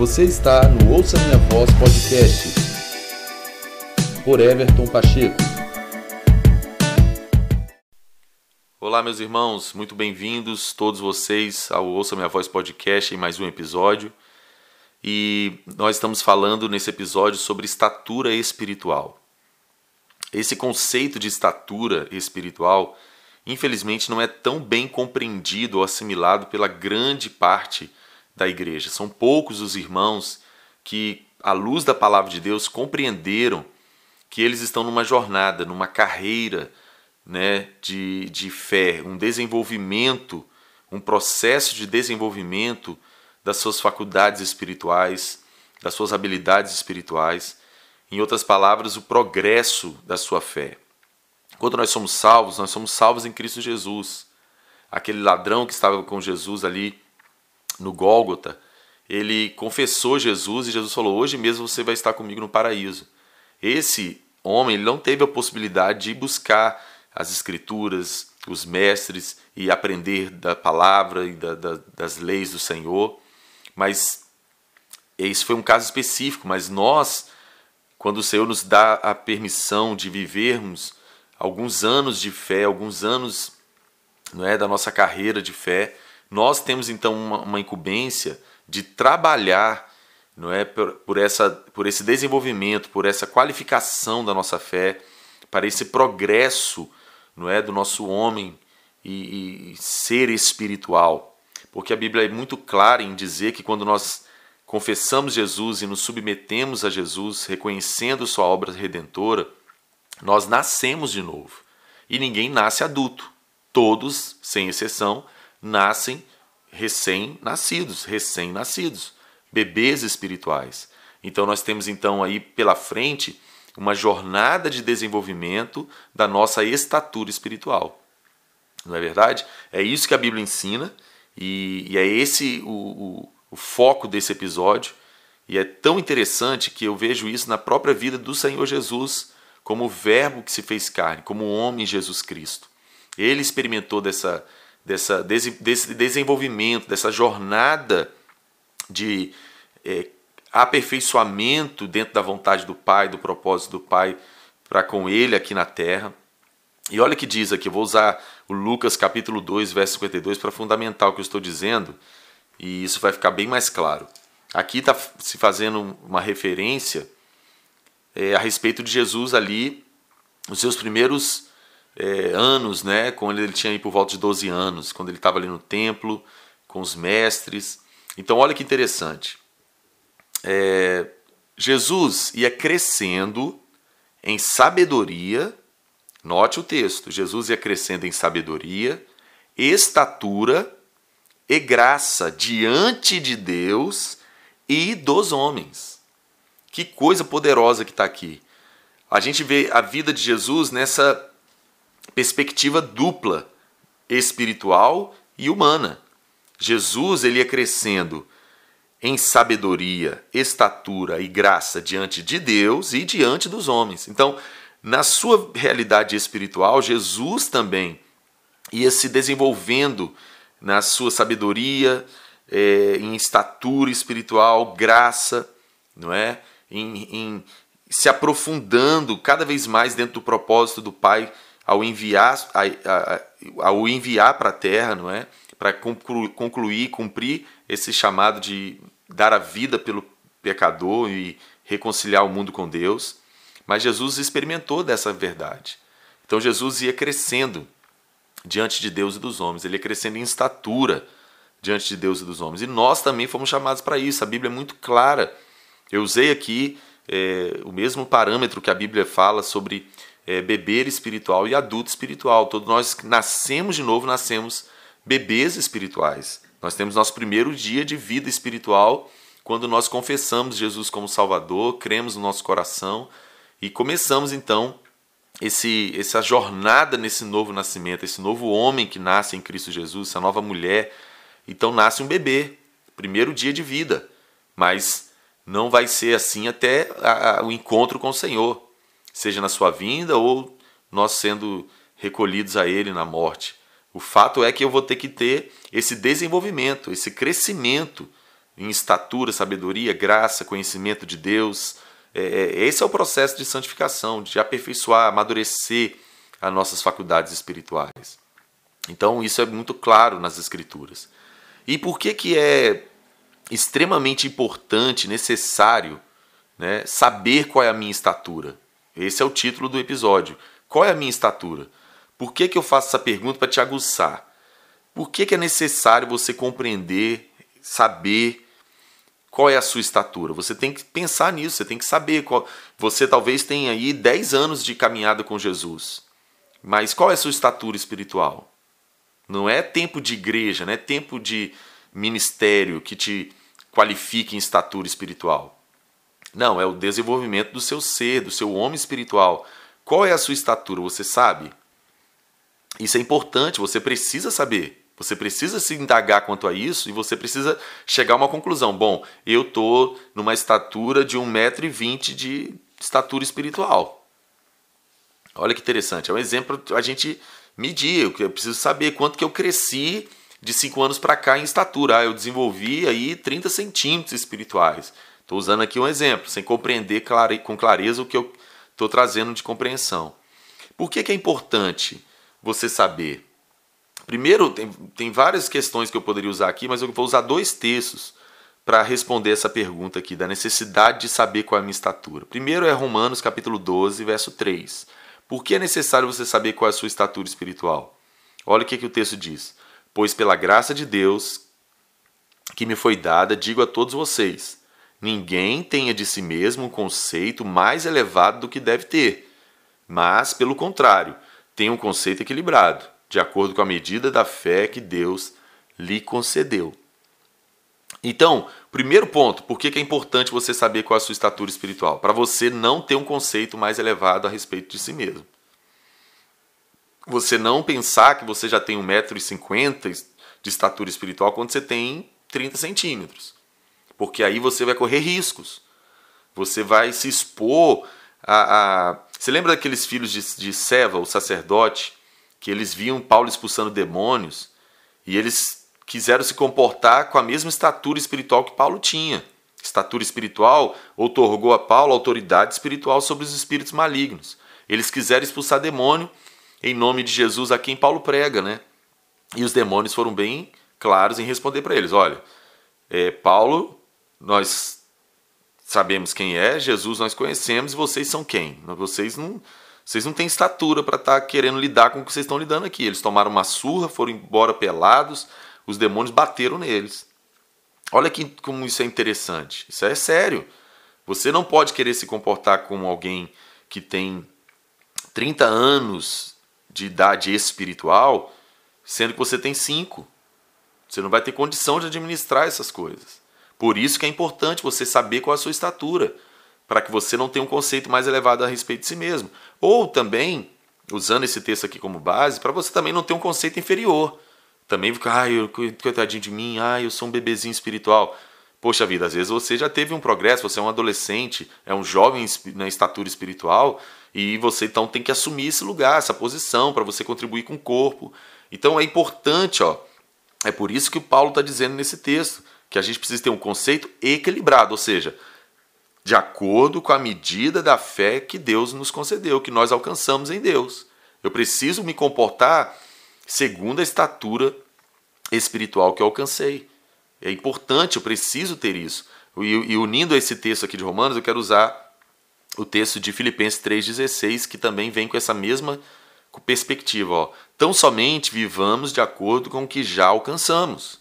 Você está no Ouça Minha Voz Podcast por Everton Pacheco. Olá, meus irmãos, muito bem-vindos todos vocês ao Ouça Minha Voz Podcast em mais um episódio. E nós estamos falando nesse episódio sobre estatura espiritual. Esse conceito de estatura espiritual, infelizmente, não é tão bem compreendido ou assimilado pela grande parte da igreja. São poucos os irmãos que, à luz da palavra de Deus, compreenderam que eles estão numa jornada, numa carreira né, de, de fé, um desenvolvimento, um processo de desenvolvimento das suas faculdades espirituais, das suas habilidades espirituais. Em outras palavras, o progresso da sua fé. Quando nós somos salvos, nós somos salvos em Cristo Jesus. Aquele ladrão que estava com Jesus ali no Gólgota, ele confessou Jesus e Jesus falou: Hoje mesmo você vai estar comigo no paraíso. Esse homem ele não teve a possibilidade de buscar as escrituras, os mestres e aprender da palavra e da, da, das leis do Senhor, mas esse foi um caso específico. Mas nós, quando o Senhor nos dá a permissão de vivermos alguns anos de fé, alguns anos não é, da nossa carreira de fé, nós temos então uma, uma incumbência de trabalhar não é por, por, essa por esse desenvolvimento, por essa qualificação da nossa fé, para esse progresso, não é, do nosso homem e, e ser espiritual. Porque a Bíblia é muito clara em dizer que quando nós confessamos Jesus e nos submetemos a Jesus, reconhecendo sua obra redentora, nós nascemos de novo. E ninguém nasce adulto. Todos, sem exceção, nascem recém-nascidos, recém-nascidos, bebês espirituais. Então nós temos então aí pela frente uma jornada de desenvolvimento da nossa estatura espiritual. Não é verdade? É isso que a Bíblia ensina e, e é esse o, o, o foco desse episódio. E é tão interessante que eu vejo isso na própria vida do Senhor Jesus, como o Verbo que se fez carne, como o homem Jesus Cristo. Ele experimentou dessa, dessa, desse, desse desenvolvimento, dessa jornada de é, aperfeiçoamento dentro da vontade do Pai, do propósito do Pai para com ele aqui na terra. E olha que diz aqui, eu vou usar o Lucas capítulo 2, verso 52 para fundamentar o que eu estou dizendo, e isso vai ficar bem mais claro. Aqui está se fazendo uma referência é, a respeito de Jesus ali, os seus primeiros é, anos, né, quando ele tinha aí por volta de 12 anos, quando ele estava ali no templo com os mestres. Então, olha que interessante. É, Jesus ia crescendo em sabedoria, note o texto: Jesus ia crescendo em sabedoria, estatura e graça diante de Deus e dos homens. Que coisa poderosa que está aqui. A gente vê a vida de Jesus nessa perspectiva dupla, espiritual e humana. Jesus ele ia crescendo em sabedoria, estatura e graça diante de Deus e diante dos homens. Então, na sua realidade espiritual, Jesus também ia se desenvolvendo na sua sabedoria, é, em estatura espiritual, graça, não é? Em, em, se aprofundando cada vez mais dentro do propósito do Pai ao enviar, ao enviar para a terra, não é? Para concluir, cumprir esse chamado de dar a vida pelo pecador e reconciliar o mundo com Deus. Mas Jesus experimentou dessa verdade. Então Jesus ia crescendo diante de Deus e dos homens, ele ia crescendo em estatura diante de Deus e dos homens. E nós também fomos chamados para isso. A Bíblia é muito clara. Eu usei aqui é, o mesmo parâmetro que a Bíblia fala sobre é, beber espiritual e adulto espiritual. Todos nós nascemos de novo, nascemos bebês espirituais. Nós temos nosso primeiro dia de vida espiritual quando nós confessamos Jesus como Salvador, cremos no nosso coração e começamos então esse, essa jornada nesse novo nascimento, esse novo homem que nasce em Cristo Jesus, essa nova mulher. Então nasce um bebê, primeiro dia de vida, mas não vai ser assim até a, a, o encontro com o Senhor seja na sua vinda ou nós sendo recolhidos a Ele na morte. O fato é que eu vou ter que ter esse desenvolvimento, esse crescimento em estatura, sabedoria, graça, conhecimento de Deus. É, é, esse é o processo de santificação, de aperfeiçoar, amadurecer as nossas faculdades espirituais. Então isso é muito claro nas Escrituras. E por que, que é extremamente importante, necessário, né, saber qual é a minha estatura? Esse é o título do episódio. Qual é a minha estatura? Por que, que eu faço essa pergunta para te aguçar? Por que, que é necessário você compreender, saber qual é a sua estatura? Você tem que pensar nisso, você tem que saber. Qual... Você talvez tenha aí 10 anos de caminhada com Jesus, mas qual é a sua estatura espiritual? Não é tempo de igreja, não é tempo de ministério que te qualifique em estatura espiritual. Não, é o desenvolvimento do seu ser, do seu homem espiritual. Qual é a sua estatura? Você sabe? Isso é importante, você precisa saber. Você precisa se indagar quanto a isso e você precisa chegar a uma conclusão. Bom, eu estou numa estatura de 1,20m de estatura espiritual. Olha que interessante. É um exemplo a gente medir. Eu preciso saber quanto que eu cresci de 5 anos para cá em estatura. Ah, eu desenvolvi aí 30 centímetros espirituais. Estou usando aqui um exemplo, sem compreender clare... com clareza o que eu estou trazendo de compreensão. Por que, que é importante você saber? Primeiro, tem, tem várias questões que eu poderia usar aqui, mas eu vou usar dois textos para responder essa pergunta aqui, da necessidade de saber qual é a minha estatura. Primeiro é Romanos capítulo 12, verso 3. Por que é necessário você saber qual é a sua estatura espiritual? Olha o que, que o texto diz. Pois pela graça de Deus que me foi dada, digo a todos vocês: ninguém tenha de si mesmo um conceito mais elevado do que deve ter, mas, pelo contrário, tenha um conceito equilibrado de acordo com a medida da fé que Deus lhe concedeu. Então, primeiro ponto, por que é importante você saber qual é a sua estatura espiritual? Para você não ter um conceito mais elevado a respeito de si mesmo. Você não pensar que você já tem 1,50m de estatura espiritual quando você tem 30 centímetros. Porque aí você vai correr riscos. Você vai se expor a. a... Você lembra daqueles filhos de, de Seva, o sacerdote, que eles viam Paulo expulsando demônios e eles quiseram se comportar com a mesma estatura espiritual que Paulo tinha. Estatura espiritual otorgou a Paulo autoridade espiritual sobre os espíritos malignos. Eles quiseram expulsar demônio em nome de Jesus a quem Paulo prega, né? E os demônios foram bem claros em responder para eles: olha, é, Paulo, nós sabemos quem é, Jesus nós conhecemos e vocês são quem? Vocês não, vocês não têm estatura para estar tá querendo lidar com o que vocês estão lidando aqui. Eles tomaram uma surra, foram embora pelados, os demônios bateram neles. Olha que, como isso é interessante. Isso é sério. Você não pode querer se comportar como alguém que tem 30 anos de idade espiritual, sendo que você tem 5. Você não vai ter condição de administrar essas coisas. Por isso que é importante você saber qual é a sua estatura para que você não tenha um conceito mais elevado a respeito de si mesmo. Ou também, usando esse texto aqui como base, para você também não ter um conceito inferior. Também ficar, ai, coitadinho de mim, ai, eu sou um bebezinho espiritual. Poxa vida, às vezes você já teve um progresso, você é um adolescente, é um jovem na estatura espiritual, e você então tem que assumir esse lugar, essa posição, para você contribuir com o corpo. Então é importante, ó. É por isso que o Paulo está dizendo nesse texto, que a gente precisa ter um conceito equilibrado, ou seja, de acordo com a medida da fé que Deus nos concedeu, que nós alcançamos em Deus. Eu preciso me comportar segundo a estatura espiritual que eu alcancei. É importante, eu preciso ter isso. E, e unindo esse texto aqui de Romanos, eu quero usar o texto de Filipenses 3,16, que também vem com essa mesma perspectiva. Ó. Tão somente vivamos de acordo com o que já alcançamos.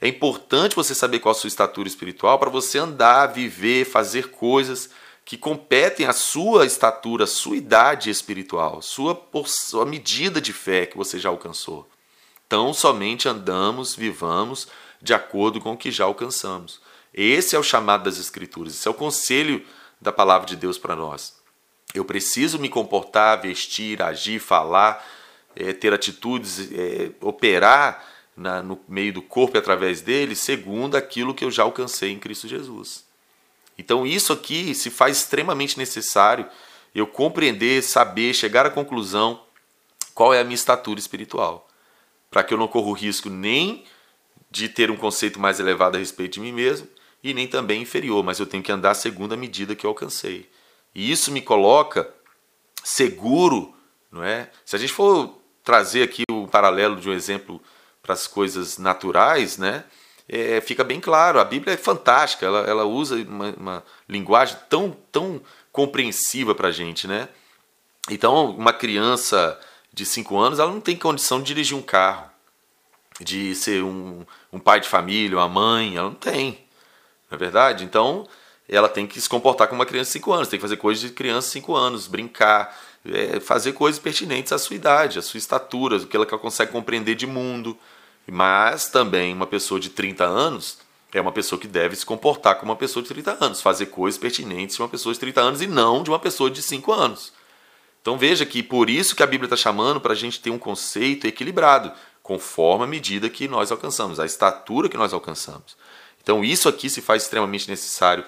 É importante você saber qual a sua estatura espiritual para você andar, viver, fazer coisas que competem à sua estatura, à sua idade espiritual, sua, sua medida de fé que você já alcançou. Então, somente andamos, vivamos de acordo com o que já alcançamos. Esse é o chamado das Escrituras, esse é o conselho da palavra de Deus para nós. Eu preciso me comportar, vestir, agir, falar, é, ter atitudes, é, operar na, no meio do corpo e através dele, segundo aquilo que eu já alcancei em Cristo Jesus. Então, isso aqui se faz extremamente necessário eu compreender, saber, chegar à conclusão qual é a minha estatura espiritual, para que eu não corra o risco nem de ter um conceito mais elevado a respeito de mim mesmo e nem também inferior, mas eu tenho que andar segundo a medida que eu alcancei. E isso me coloca seguro, não é? Se a gente for trazer aqui o paralelo de um exemplo para as coisas naturais, né? É, fica bem claro, a Bíblia é fantástica, ela, ela usa uma, uma linguagem tão, tão compreensiva para a gente, né? Então, uma criança de 5 anos, ela não tem condição de dirigir um carro, de ser um, um pai de família, uma mãe, ela não tem, não é verdade? Então, ela tem que se comportar como uma criança de 5 anos, tem que fazer coisas de criança de 5 anos, brincar, é, fazer coisas pertinentes à sua idade, à sua estatura, o que ela consegue compreender de mundo. Mas também uma pessoa de 30 anos é uma pessoa que deve se comportar como uma pessoa de 30 anos, fazer coisas pertinentes de uma pessoa de 30 anos e não de uma pessoa de 5 anos. Então veja que por isso que a Bíblia está chamando para a gente ter um conceito equilibrado, conforme a medida que nós alcançamos, a estatura que nós alcançamos. Então isso aqui se faz extremamente necessário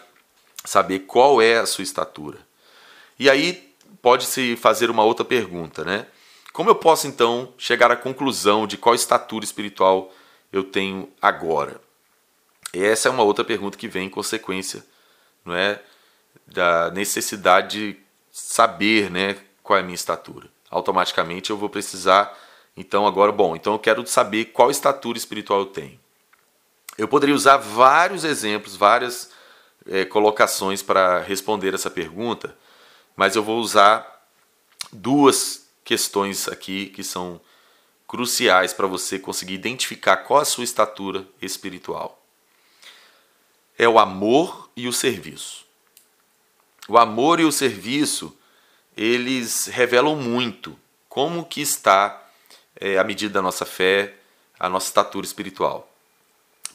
saber qual é a sua estatura. E aí pode-se fazer uma outra pergunta, né? Como eu posso então chegar à conclusão de qual estatura espiritual eu tenho agora? Essa é uma outra pergunta que vem em consequência, não é, da necessidade de saber, né, qual é a minha estatura. Automaticamente eu vou precisar, então agora, bom, então eu quero saber qual estatura espiritual eu tenho. Eu poderia usar vários exemplos, várias é, colocações para responder essa pergunta, mas eu vou usar duas questões aqui que são cruciais para você conseguir identificar qual a sua estatura espiritual. É o amor e o serviço. O amor e o serviço, eles revelam muito como que está é, a medida da nossa fé, a nossa estatura espiritual.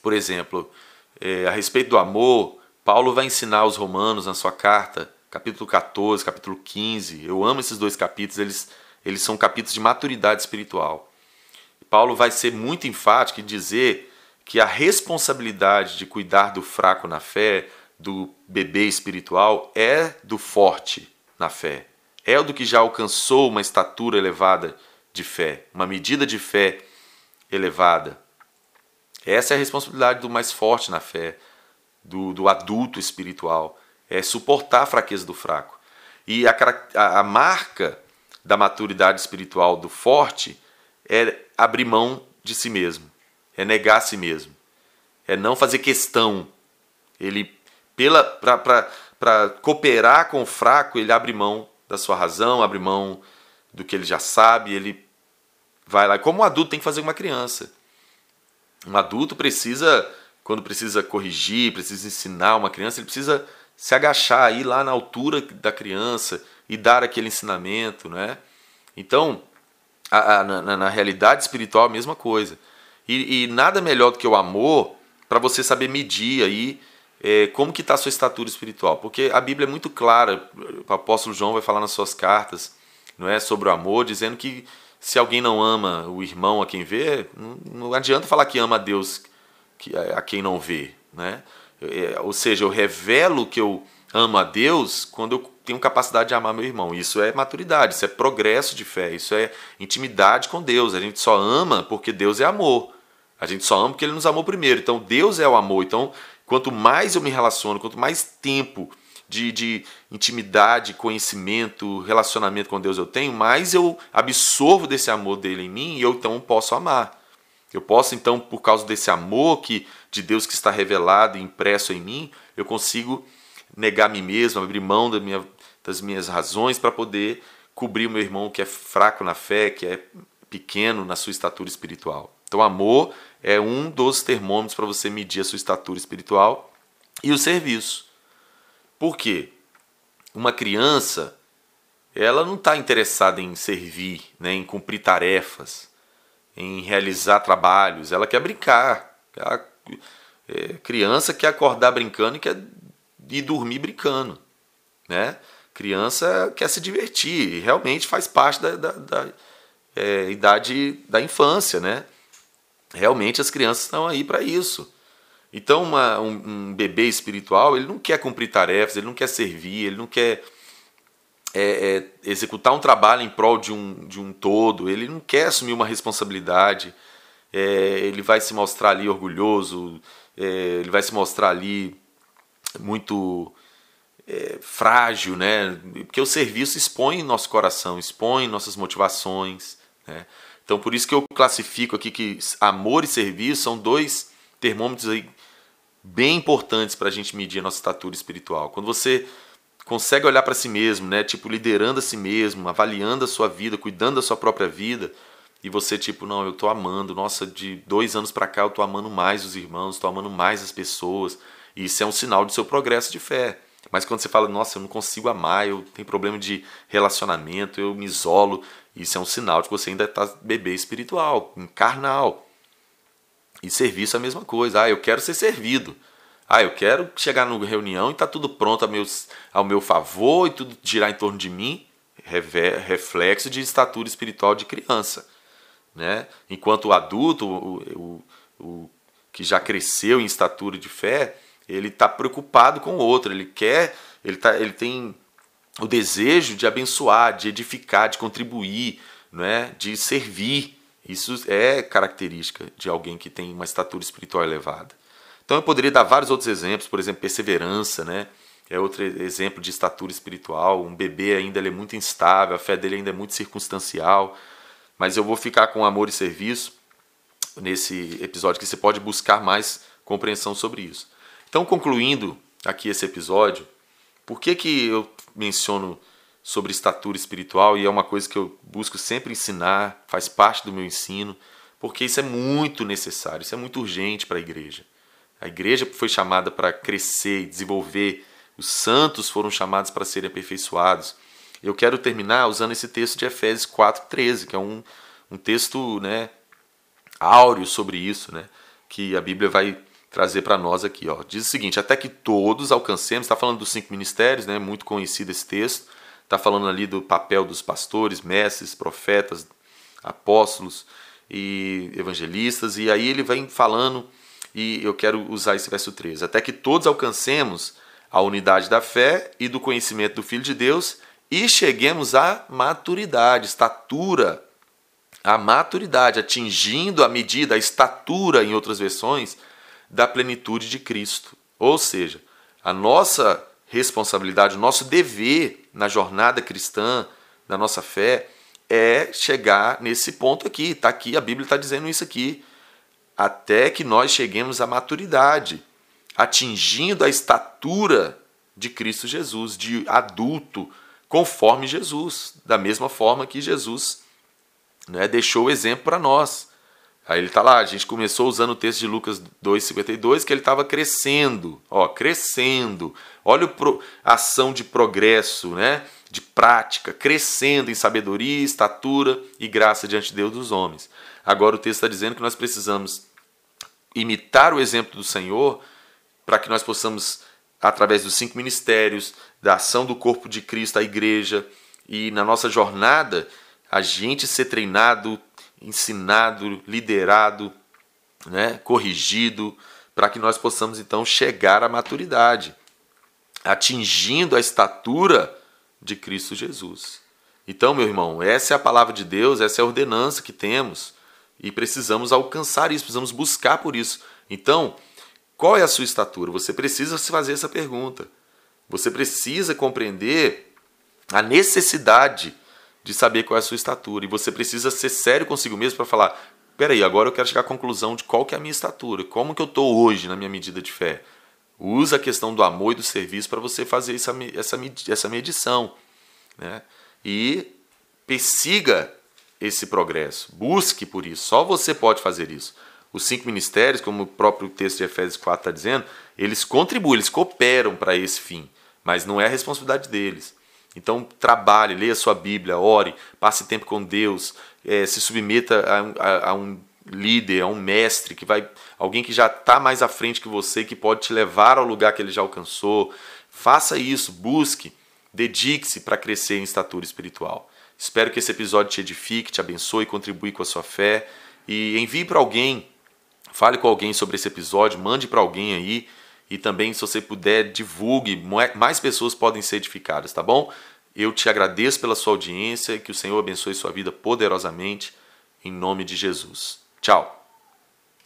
Por exemplo, é, a respeito do amor, Paulo vai ensinar aos romanos na sua carta capítulo 14, capítulo 15. Eu amo esses dois capítulos, eles, eles são capítulos de maturidade espiritual. Paulo vai ser muito enfático em dizer que a responsabilidade de cuidar do fraco na fé, do bebê espiritual, é do forte na fé. É o do que já alcançou uma estatura elevada de fé, uma medida de fé elevada. Essa é a responsabilidade do mais forte na fé, do, do adulto espiritual é suportar a fraqueza do fraco. E a, a, a marca da maturidade espiritual do forte é abrir mão de si mesmo, é negar a si mesmo, é não fazer questão. Ele, para cooperar com o fraco, ele abre mão da sua razão, abre mão do que ele já sabe, ele vai lá. Como um adulto tem que fazer uma criança. Um adulto precisa, quando precisa corrigir, precisa ensinar uma criança, ele precisa se agachar aí lá na altura da criança e dar aquele ensinamento, né? Então, a, a, na, na, realidade espiritual a mesma coisa. E, e nada melhor do que o amor para você saber medir aí é, como que está a sua estatura espiritual. Porque a Bíblia é muito clara, o apóstolo João vai falar nas suas cartas, não é, sobre o amor, dizendo que se alguém não ama o irmão a quem vê, não, não adianta falar que ama a Deus a quem não vê, né? É, ou seja, eu revelo que eu amo a Deus quando eu tenho capacidade de amar meu irmão. Isso é maturidade, isso é progresso de fé, isso é intimidade com Deus. A gente só ama porque Deus é amor. A gente só ama porque Ele nos amou primeiro. Então Deus é o amor. Então, quanto mais eu me relaciono, quanto mais tempo de, de intimidade, conhecimento, relacionamento com Deus eu tenho, mais eu absorvo desse amor dele em mim e eu então posso amar. Eu posso então, por causa desse amor que de Deus que está revelado e impresso em mim, eu consigo negar a mim mesmo, abrir mão da minha, das minhas razões para poder cobrir o meu irmão que é fraco na fé, que é pequeno na sua estatura espiritual. Então, amor é um dos termômetros para você medir a sua estatura espiritual e o serviço. Por quê? Uma criança, ela não está interessada em servir, né, em cumprir tarefas em realizar trabalhos, ela quer brincar. A é, criança quer acordar brincando e quer ir dormir brincando. Né? Criança quer se divertir, realmente faz parte da, da, da é, idade da infância. Né? Realmente as crianças estão aí para isso. Então, uma, um, um, bebê espiritual, ele não quer cumprir tarefas, ele não quer servir, ele não quer é, é, executar um trabalho em prol de um, de um todo, ele não quer assumir uma responsabilidade, é, ele vai se mostrar ali orgulhoso, é, ele vai se mostrar ali muito é, frágil, né? Porque o serviço expõe nosso coração, expõe nossas motivações, né? Então por isso que eu classifico aqui que amor e serviço são dois termômetros aí bem importantes para a gente medir a nossa estatura espiritual. Quando você consegue olhar para si mesmo, né? Tipo, liderando a si mesmo, avaliando a sua vida, cuidando da sua própria vida, e você, tipo, não, eu tô amando, nossa, de dois anos para cá eu tô amando mais os irmãos, tô amando mais as pessoas, isso é um sinal do seu progresso de fé. Mas quando você fala, nossa, eu não consigo amar, eu tenho problema de relacionamento, eu me isolo, isso é um sinal de que você ainda está bebê espiritual, carnal. E serviço é a mesma coisa. Ah, eu quero ser servido. Ah, eu quero chegar numa reunião e está tudo pronto ao meu, ao meu favor e tudo girar em torno de mim. Reflexo de estatura espiritual de criança. Né? Enquanto o adulto, o, o, o que já cresceu em estatura de fé, ele está preocupado com o outro, ele quer, ele, tá, ele tem o desejo de abençoar, de edificar, de contribuir, né? de servir. Isso é característica de alguém que tem uma estatura espiritual elevada. Então eu poderia dar vários outros exemplos, por exemplo, perseverança, né? É outro exemplo de estatura espiritual. Um bebê ainda é muito instável, a fé dele ainda é muito circunstancial. Mas eu vou ficar com amor e serviço nesse episódio que você pode buscar mais compreensão sobre isso. Então, concluindo aqui esse episódio, por que, que eu menciono sobre estatura espiritual e é uma coisa que eu busco sempre ensinar, faz parte do meu ensino, porque isso é muito necessário, isso é muito urgente para a igreja. A igreja foi chamada para crescer e desenvolver, os santos foram chamados para serem aperfeiçoados. Eu quero terminar usando esse texto de Efésios 4,13, que é um, um texto né, áureo sobre isso, né, que a Bíblia vai trazer para nós aqui. Ó. Diz o seguinte: até que todos alcancemos, está falando dos cinco ministérios, né, muito conhecido esse texto, está falando ali do papel dos pastores, mestres, profetas, apóstolos e evangelistas, e aí ele vem falando, e eu quero usar esse verso 13: até que todos alcancemos a unidade da fé e do conhecimento do Filho de Deus e cheguemos à maturidade, estatura, a maturidade, atingindo a medida, a estatura, em outras versões, da plenitude de Cristo. Ou seja, a nossa responsabilidade, o nosso dever na jornada cristã, na nossa fé, é chegar nesse ponto aqui. Está aqui, a Bíblia está dizendo isso aqui. Até que nós cheguemos à maturidade, atingindo a estatura de Cristo Jesus, de adulto, conforme Jesus, da mesma forma que Jesus né, deixou o exemplo para nós. Aí ele está lá, a gente começou usando o texto de Lucas 2,52, que ele estava crescendo, ó, crescendo. Olha a ação de progresso, né? de prática, crescendo em sabedoria, estatura e graça diante de Deus dos homens. Agora o texto está dizendo que nós precisamos imitar o exemplo do Senhor para que nós possamos, através dos cinco ministérios, da ação do corpo de Cristo, a igreja, e na nossa jornada, a gente ser treinado ensinado, liderado, né, corrigido, para que nós possamos então chegar à maturidade, atingindo a estatura de Cristo Jesus. Então, meu irmão, essa é a palavra de Deus, essa é a ordenança que temos e precisamos alcançar isso, precisamos buscar por isso. Então, qual é a sua estatura? Você precisa se fazer essa pergunta. Você precisa compreender a necessidade de saber qual é a sua estatura. E você precisa ser sério consigo mesmo para falar: peraí, agora eu quero chegar à conclusão de qual que é a minha estatura, como que eu estou hoje na minha medida de fé. Usa a questão do amor e do serviço para você fazer essa, essa, essa medição. Né? E persiga esse progresso, busque por isso. Só você pode fazer isso. Os cinco ministérios, como o próprio texto de Efésios 4 está dizendo, eles contribuem, eles cooperam para esse fim, mas não é a responsabilidade deles. Então, trabalhe, leia sua Bíblia, ore, passe tempo com Deus, é, se submeta a, a, a, um líder, a um mestre, que vai, alguém que já está mais à frente que você, que pode te levar ao lugar que ele já alcançou. Faça isso, busque, dedique-se para crescer em estatura espiritual. Espero que esse episódio te edifique, te abençoe, contribui com a sua fé e envie para alguém, fale com alguém sobre esse episódio, mande para alguém aí e também, se você puder, divulgue, mais pessoas podem ser edificadas, tá bom? Eu te agradeço pela sua audiência, que o Senhor abençoe sua vida poderosamente, em nome de Jesus. Tchau!